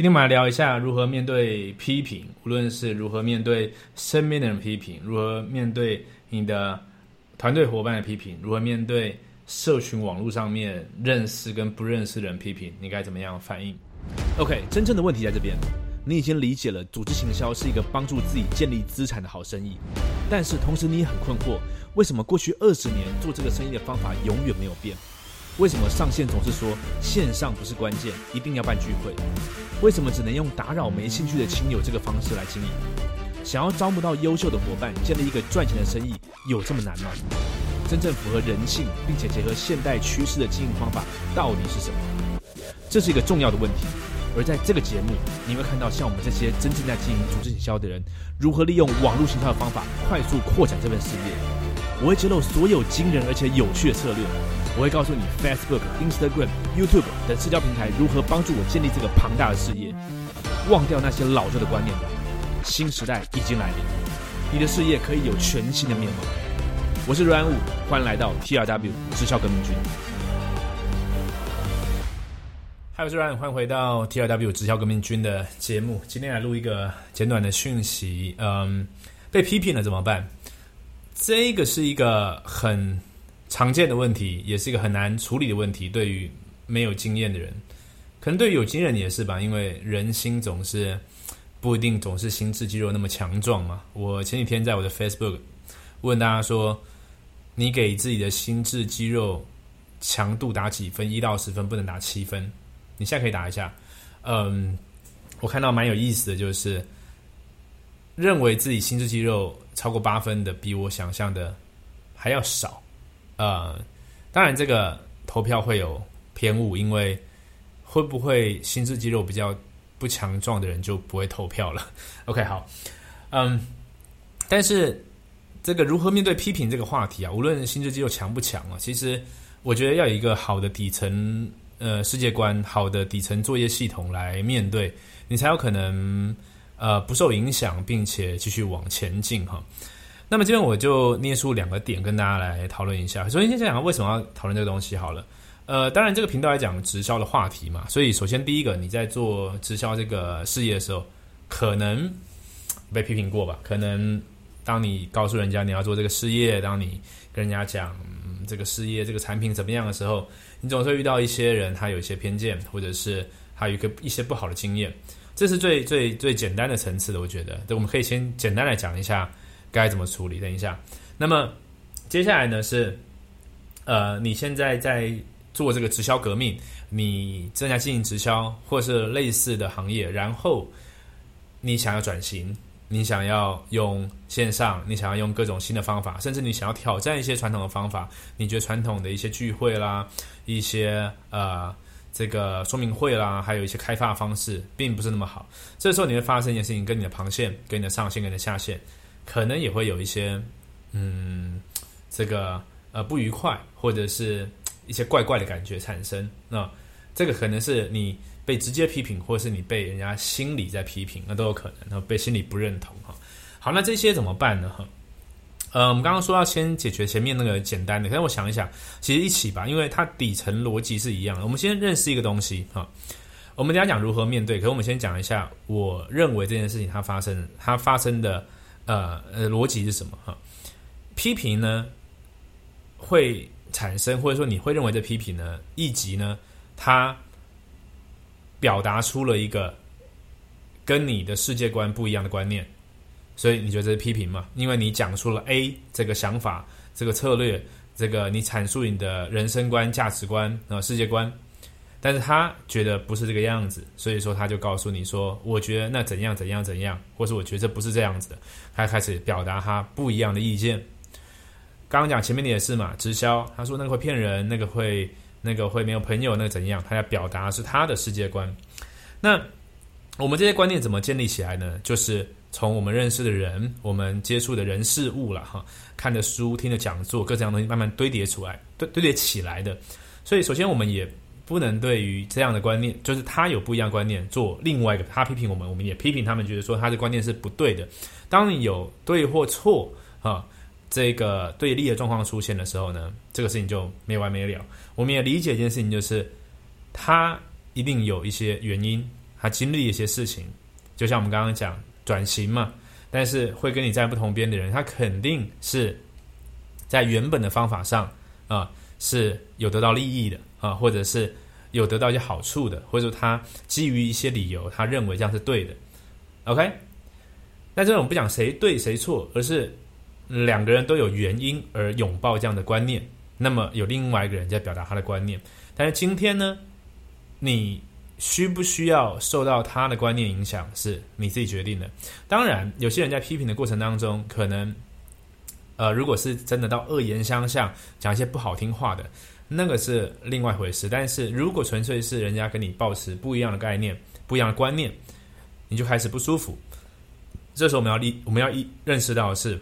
今天我们来聊一下如何面对批评，无论是如何面对身边的人批评，如何面对你的团队伙伴的批评，如何面对社群网络上面认识跟不认识的人批评，你该怎么样反应？OK，真正的问题在这边，你已经理解了组织行销是一个帮助自己建立资产的好生意，但是同时你也很困惑，为什么过去二十年做这个生意的方法永远没有变？为什么上线总是说线上不是关键，一定要办聚会？为什么只能用打扰没兴趣的亲友这个方式来经营？想要招募到优秀的伙伴，建立一个赚钱的生意，有这么难吗？真正符合人性并且结合现代趋势的经营方法到底是什么？这是一个重要的问题。而在这个节目，你会看到像我们这些真正在经营组织营销的人，如何利用网络营销的方法快速扩展这份事业。我会揭露所有惊人而且有趣的策略。我会告诉你，Facebook、Instagram、YouTube 等社交平台如何帮助我建立这个庞大的事业。忘掉那些老旧的观念吧，新时代已经来临，你的事业可以有全新的面貌。我是阮武，欢迎来到 TRW 直销革命军。嗨，我是阮，欢迎回到 TRW 直销革命军的节目。今天来录一个简短的讯息。嗯，被批评了怎么办？这个是一个很。常见的问题，也是一个很难处理的问题。对于没有经验的人，可能对于有经验也是吧。因为人心总是不一定总是心智肌肉那么强壮嘛。我前几天在我的 Facebook 问大家说：“你给自己的心智肌肉强度打几分？一到十分，不能打七分。你现在可以打一下。”嗯，我看到蛮有意思的就是，认为自己心智肌肉超过八分的，比我想象的还要少。呃，当然，这个投票会有偏误，因为会不会心智肌肉比较不强壮的人就不会投票了。OK，好，嗯，但是这个如何面对批评这个话题啊，无论心智肌肉强不强啊，其实我觉得要有一个好的底层呃世界观，好的底层作业系统来面对，你才有可能呃不受影响，并且继续往前进哈。那么这边我就捏出两个点跟大家来讨论一下。首先先讲为什么要讨论这个东西好了。呃，当然这个频道来讲直销的话题嘛，所以首先第一个你在做直销这个事业的时候，可能被批评过吧？可能当你告诉人家你要做这个事业，当你跟人家讲这个事业这个产品怎么样的时候，你总是会遇到一些人他有一些偏见，或者是他有一个一些不好的经验。这是最最最简单的层次的，我觉得。对，我们可以先简单来讲一下。该怎么处理？等一下，那么接下来呢？是呃，你现在在做这个直销革命，你正在经营直销或是类似的行业，然后你想要转型，你想要用线上，你想要用各种新的方法，甚至你想要挑战一些传统的方法。你觉得传统的一些聚会啦，一些呃这个说明会啦，还有一些开发方式，并不是那么好。这时候你会发生一件事情，跟你的旁线、跟你的上线、跟你的下线。可能也会有一些，嗯，这个呃不愉快，或者是一些怪怪的感觉产生。那这个可能是你被直接批评，或是你被人家心里在批评，那都有可能。然后被心里不认同哈。好，那这些怎么办呢？哈，呃，我们刚刚说要先解决前面那个简单的，可是我想一想，其实一起吧，因为它底层逻辑是一样的。我们先认识一个东西哈。我们等下讲如何面对，可是我们先讲一下，我认为这件事情它发生，它发生的。呃呃，逻辑是什么哈？批评呢会产生，或者说你会认为这批评呢，一级呢，它表达出了一个跟你的世界观不一样的观念，所以你觉得这是批评嘛？因为你讲出了 A 这个想法、这个策略、这个你阐述你的人生观、价值观啊、世界观。但是他觉得不是这个样子，所以说他就告诉你说：“我觉得那怎样怎样怎样，或是我觉得这不是这样子的。”他开始表达他不一样的意见。刚刚讲前面的也是嘛，直销，他说那个会骗人，那个会那个会没有朋友，那个怎样？他要表达是他的世界观。那我们这些观念怎么建立起来呢？就是从我们认识的人、我们接触的人事物了哈，看的书、听的讲座，各种样东西慢慢堆叠出来、堆堆叠起来的。所以首先我们也。不能对于这样的观念，就是他有不一样观念，做另外一个他批评我们，我们也批评他们，觉得说他的观念是不对的。当你有对或错啊这个对立的状况出现的时候呢，这个事情就没完没了。我们也理解一件事情，就是他一定有一些原因，他经历一些事情，就像我们刚刚讲转型嘛，但是会跟你在不同边的人，他肯定是在原本的方法上啊是有得到利益的啊，或者是有得到一些好处的，或者说他基于一些理由，他认为这样是对的。OK，那这种不讲谁对谁错，而是两个人都有原因而拥抱这样的观念。那么有另外一个人在表达他的观念，但是今天呢，你需不需要受到他的观念影响，是你自己决定的。当然，有些人在批评的过程当中，可能呃，如果是真的到恶言相向，讲一些不好听话的，那个是另外一回事。但是如果纯粹是人家跟你保持不一样的概念、不一样的观念，你就开始不舒服。这时候我们要立，我们要一认识到的是，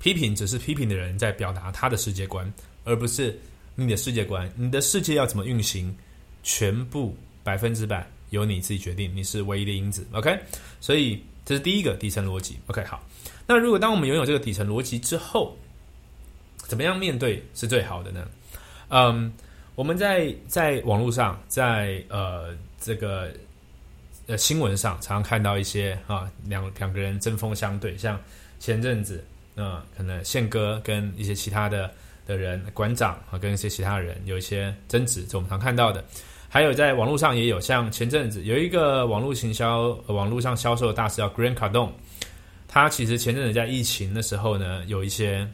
批评只是批评的人在表达他的世界观。而不是你的世界观，你的世界要怎么运行，全部百分之百由你自己决定，你是唯一的因子。OK，所以这是第一个底层逻辑。OK，好，那如果当我们拥有这个底层逻辑之后，怎么样面对是最好的呢？嗯，我们在在网络上，在呃这个呃新闻上，常常看到一些啊两两个人针锋相对，像前阵子啊，可能宪哥跟一些其他的。的人馆长啊，跟一些其他人有一些争执，这我们常看到的。还有在网络上也有，像前阵子有一个网络行销、网络上销售的大师叫 Grant Cardone，他其实前阵子在疫情的时候呢，有一些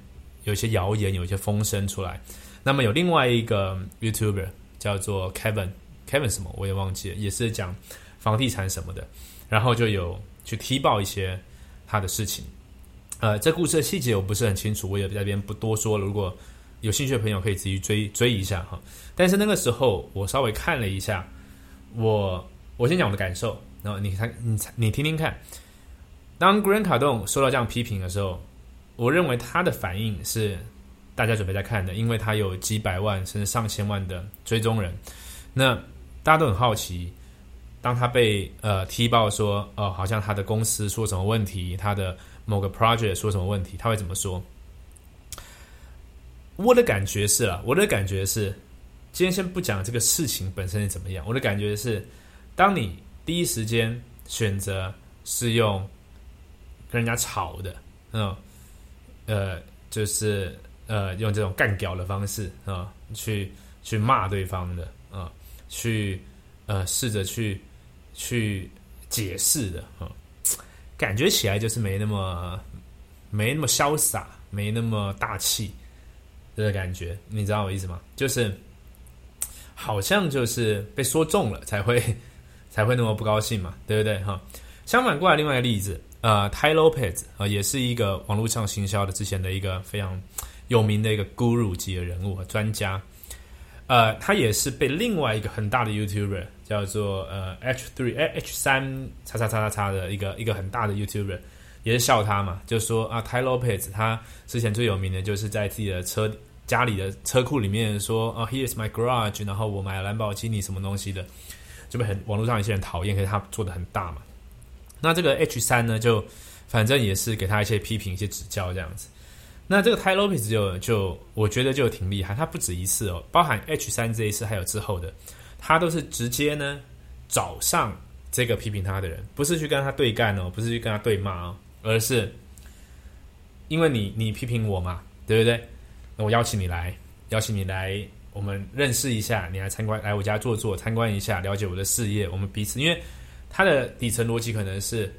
有一些谣言，有一些风声出来。那么有另外一个 YouTuber 叫做 Kevin，Kevin 什么我也忘记了，也是讲房地产什么的，然后就有去踢爆一些他的事情。呃，这故事的细节我不是很清楚，我也在这边不多说了。如果有兴趣的朋友可以自己追追一下哈，但是那个时候我稍微看了一下，我我先讲我的感受，然后你看你你听听看，当 Grant 卡顿受到这样批评的时候，我认为他的反应是大家准备在看的，因为他有几百万甚至上千万的追踪人，那大家都很好奇，当他被呃踢爆说哦，好像他的公司出了什么问题，他的某个 project 出什么问题，他会怎么说？我的感觉是啊，我的感觉是，今天先不讲这个事情本身是怎么样。我的感觉是，当你第一时间选择是用跟人家吵的，嗯，呃，就是呃，用这种干屌的方式啊，去去骂对方的啊，去呃试着去去解释的啊，感觉起来就是没那么没那么潇洒，没那么大气。这个感觉，你知道我意思吗？就是好像就是被说中了才会才会那么不高兴嘛，对不对？哈，相反过来，另外一个例子，呃，Ty Lopez 啊，也是一个网络上行销的之前的一个非常有名的一个 guru 级的人物和专家，呃，他也是被另外一个很大的 YouTuber 叫做呃 H three H 三叉叉叉叉叉的一个一个很大的 YouTuber。也是笑他嘛，就说啊，Ty Lopez 他之前最有名的就是在自己的车家里的车库里面说啊，Here is my garage，然后我买了兰博基尼什么东西的，就被很网络上一些人讨厌，可是他做的很大嘛。那这个 H 三呢，就反正也是给他一些批评、一些指教这样子。那这个 Ty Lopez 就就我觉得就挺厉害，他不止一次哦，包含 H 三这一次还有之后的，他都是直接呢找上这个批评他的人，不是去跟他对干哦，不是去跟他对骂哦。而是因为你你批评我嘛，对不对？那我邀请你来，邀请你来，我们认识一下，你来参观，来我家坐坐，参观一下，了解我的事业，我们彼此。因为他的底层逻辑可能是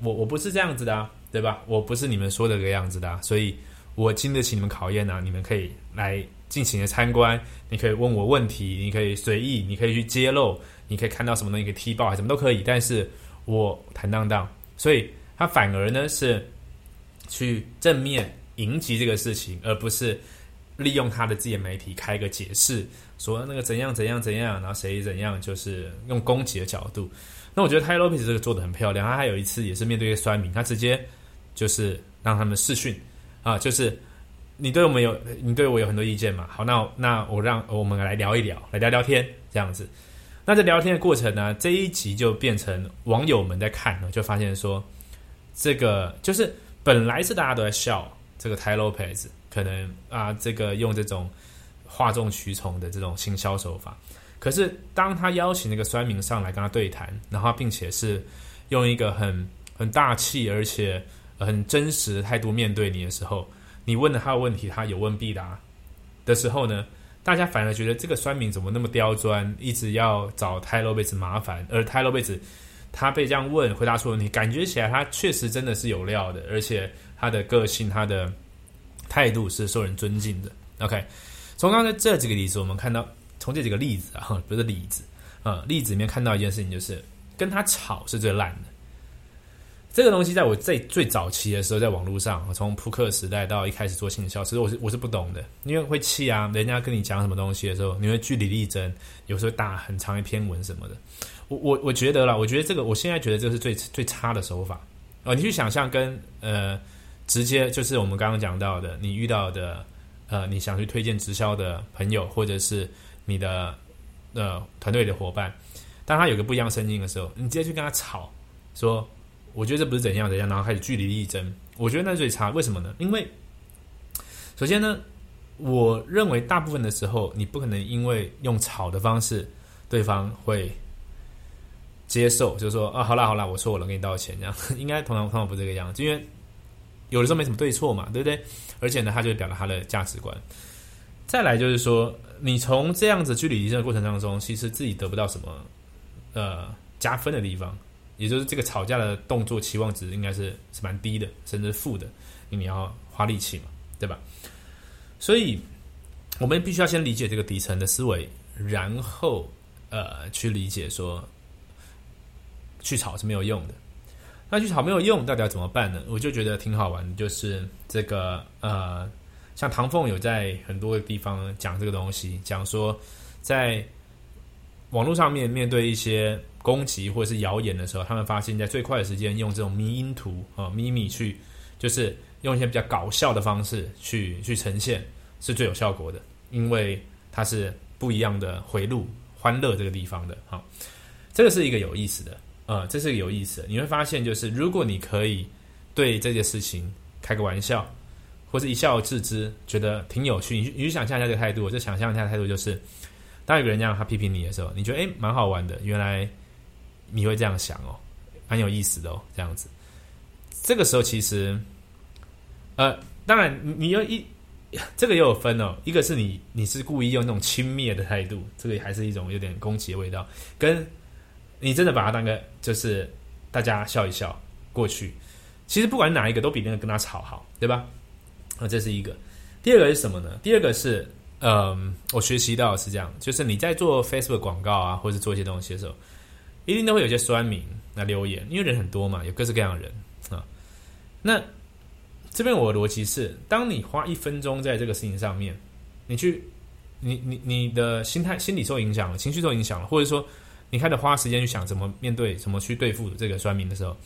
我我不是这样子的，啊，对吧？我不是你们说的这个样子的，所以我经得起你们考验呢。你们可以来尽情的参观，你可以问我问题，你可以随意，你可以去揭露，你可以看到什么东西可以踢爆，什么都可以。但是我坦荡荡，所以。他反而呢是去正面迎击这个事情，而不是利用他的自己的媒体开个解释，说那个怎样怎样怎样，然后谁怎样，就是用攻击的角度。那我觉得泰罗皮斯这个做的很漂亮。他还有一次也是面对一些酸民，他直接就是让他们试训啊，就是你对我们有你对我有很多意见嘛，好，那那我让我们来聊一聊，来聊聊天这样子。那在聊天的过程呢，这一集就变成网友们在看呢，就发现说。这个就是本来是大家都在笑这个 Ty Lopez，可能啊，这个用这种哗众取宠的这种行销手法，可是当他邀请那个酸民上来跟他对谈，然后并且是用一个很很大气而且很真实的态度面对你的时候，你问了他的问题，他有问必答的时候呢，大家反而觉得这个酸民怎么那么刁钻，一直要找泰勒贝子麻烦，而泰勒贝子他被这样问，回答出问题，感觉起来他确实真的是有料的，而且他的个性、他的态度是受人尊敬的。OK，从刚才这几个例子，我们看到。从这几个例子啊，不是例子啊，例子里面看到一件事情，就是跟他吵是最烂的。这个东西在我最最早期的时候，在网络上，从扑克时代到一开始做行销，其实我是我是不懂的，因为会气啊，人家跟你讲什么东西的时候，你会据理力争，有时候打很长一篇文什么的。我我我觉得啦，我觉得这个，我现在觉得这是最最差的手法啊。你去想象跟呃，直接就是我们刚刚讲到的，你遇到的呃，你想去推荐直销的朋友，或者是。你的呃团队的伙伴，当他有个不一样声音的时候，你直接去跟他吵，说我觉得这不是怎样怎样，然后开始据理力争，我觉得那最差。为什么呢？因为首先呢，我认为大部分的时候，你不可能因为用吵的方式，对方会接受，就是说啊，好啦好啦，我错了，给你道歉，这样 应该通常通常不这个样子，因为有的时候没什么对错嘛，对不对？而且呢，他就表达他的价值观。再来就是说，你从这样子据理力争的过程当中，其实自己得不到什么呃加分的地方，也就是这个吵架的动作期望值应该是是蛮低的，甚至负的，因为你要花力气嘛，对吧？所以我们必须要先理解这个底层的思维，然后呃去理解说去吵是没有用的。那去吵没有用，到底要怎么办呢？我就觉得挺好玩的，就是这个呃。像唐凤有在很多地方讲这个东西，讲说在网络上面面对一些攻击或者是谣言的时候，他们发现，在最快的时间用这种迷因图啊、咪咪去，就是用一些比较搞笑的方式去去呈现，是最有效果的，因为它是不一样的回路，欢乐这个地方的。好，这个是一个有意思的，呃，这是一个有意思的。你会发现，就是如果你可以对这件事情开个玩笑。或者一笑置之，觉得挺有趣。你你去想象一下这个态度，我就想象一下态度，就是当有个人这样他批评你的时候，你觉得诶蛮好玩的，原来你会这样想哦，蛮有意思的哦，这样子。这个时候其实，呃，当然你要一这个也有分哦，一个是你你是故意用那种轻蔑的态度，这个还是一种有点攻击的味道，跟你真的把它当个就是大家笑一笑过去，其实不管哪一个都比那个跟他吵好，对吧？那这是一个，第二个是什么呢？第二个是，嗯，我学习到是这样，就是你在做 Facebook 广告啊，或者做一些东西的时候，一定都会有些酸民来留言，因为人很多嘛，有各式各样的人啊。那这边我的逻辑是，当你花一分钟在这个事情上面，你去，你你你的心态、心理受影响了，情绪受影响了，或者说你开始花时间去想怎么面对、怎么去对付这个酸民的时候。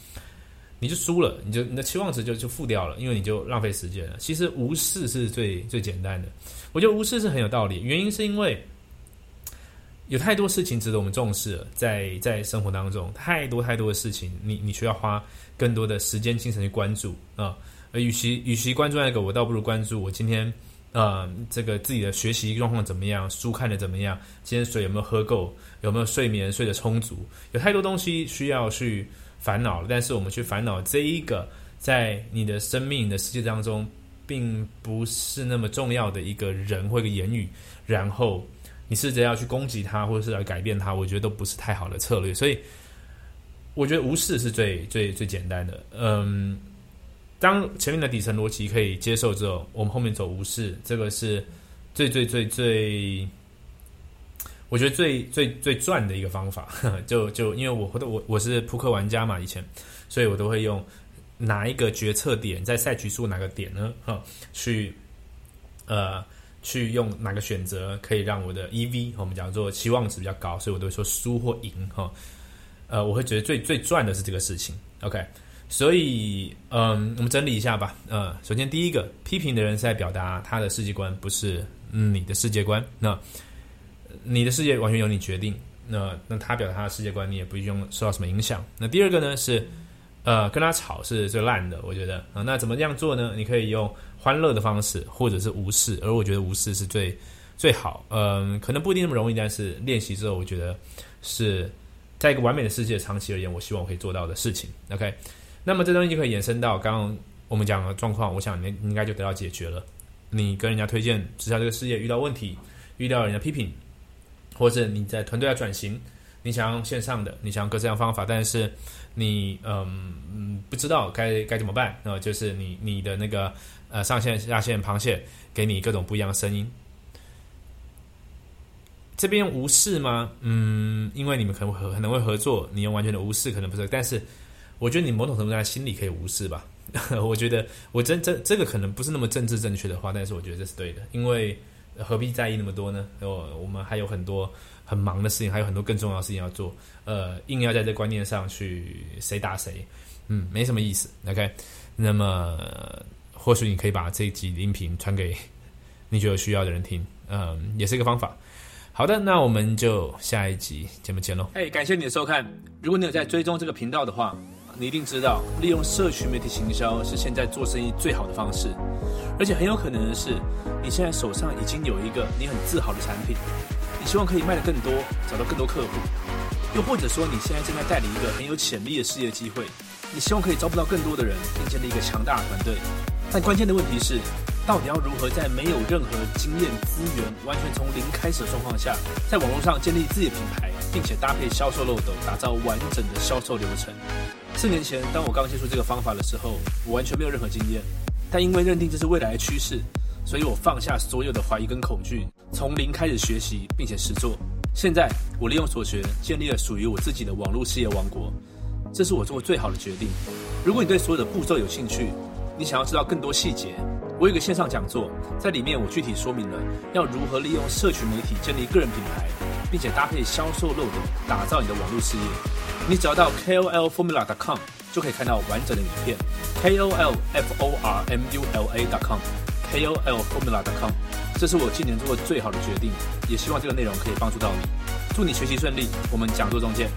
你就输了，你就你的期望值就就负掉了，因为你就浪费时间了。其实无视是最最简单的，我觉得无视是很有道理。原因是因为有太多事情值得我们重视，在在生活当中，太多太多的事情，你你需要花更多的时间精神去关注啊。而与其与其关注那个，我倒不如关注我今天啊这个自己的学习状况怎么样，书看的怎么样，今天水有没有喝够，有没有睡眠睡得充足，有太多东西需要去。烦恼了，但是我们去烦恼这一个在你的生命的世界当中，并不是那么重要的一个人或一个言语，然后你试着要去攻击他，或者是来改变他，我觉得都不是太好的策略。所以，我觉得无视是最最最简单的。嗯，当前面的底层逻辑可以接受之后，我们后面走无视，这个是最最最最。我觉得最最最赚的一个方法，就就因为我我我是扑克玩家嘛，以前，所以我都会用哪一个决策点在赛局数哪个点呢？哈，去呃去用哪个选择可以让我的 EV 我们讲做期望值比较高，所以我都会说输或赢哈。呃，我会觉得最最赚的是这个事情。OK，所以嗯，我们整理一下吧。呃，首先第一个，批评的人是在表达他的世界观，不是嗯你的世界观。那你的世界完全由你决定，那那他表达他的世界观，你也不用受到什么影响。那第二个呢是，呃，跟他吵是最烂的，我觉得啊，那怎么样做呢？你可以用欢乐的方式，或者是无视，而我觉得无视是最最好。嗯，可能不一定那么容易，但是练习之后，我觉得是在一个完美的世界长期而言，我希望我可以做到的事情。OK，那么这东西就可以延伸到刚刚我们讲的状况，我想你应该就得到解决了。你跟人家推荐直销这个事业遇到问题，遇到人家批评，或者你在团队要转型，你想用线上的，你想要各这样方法，但是你嗯不知道该该怎么办，那就是你你的那个呃上线下线螃蟹给你各种不一样的声音。这边无视吗？嗯，因为你们可能可能会合作，你用完全的无视可能不是，但是我觉得你某种程度上心里可以无视吧。我觉得我真这这个可能不是那么政治正确的话，但是我觉得这是对的，因为何必在意那么多呢？我我们还有很多很忙的事情，还有很多更重要的事情要做。呃，硬要在这观念上去谁打谁，嗯，没什么意思。OK，那么或许你可以把这一集音频传给你觉得需要的人听，嗯，也是一个方法。好的，那我们就下一集节目见喽。哎，感谢你的收看。如果你有在追踪这个频道的话，你一定知道，利用社群媒体行销是现在做生意最好的方式。而且很有可能的是，你现在手上已经有一个你很自豪的产品，你希望可以卖得更多，找到更多客户。又或者说，你现在正在代理一个很有潜力的事业机会，你希望可以招不到更多的人，并建立一个强大的团队。但关键的问题是。到底要如何在没有任何经验资源、完全从零开始的状况下，在网络上建立自己的品牌，并且搭配销售漏斗，打造完整的销售流程？四年前，当我刚接触这个方法的时候，我完全没有任何经验。但因为认定这是未来的趋势，所以我放下所有的怀疑跟恐惧，从零开始学习，并且实做。现在，我利用所学，建立了属于我自己的网络事业王国。这是我做过最好的决定。如果你对所有的步骤有兴趣，你想要知道更多细节。我有个线上讲座，在里面我具体说明了要如何利用社群媒体建立个人品牌，并且搭配销售漏斗打造你的网络事业。你只要到 KOLFormula.com 就可以看到完整的影片。KOLFormula.com，KOLFormula.com，这是我今年做过最好的决定，也希望这个内容可以帮助到你。祝你学习顺利，我们讲座中见。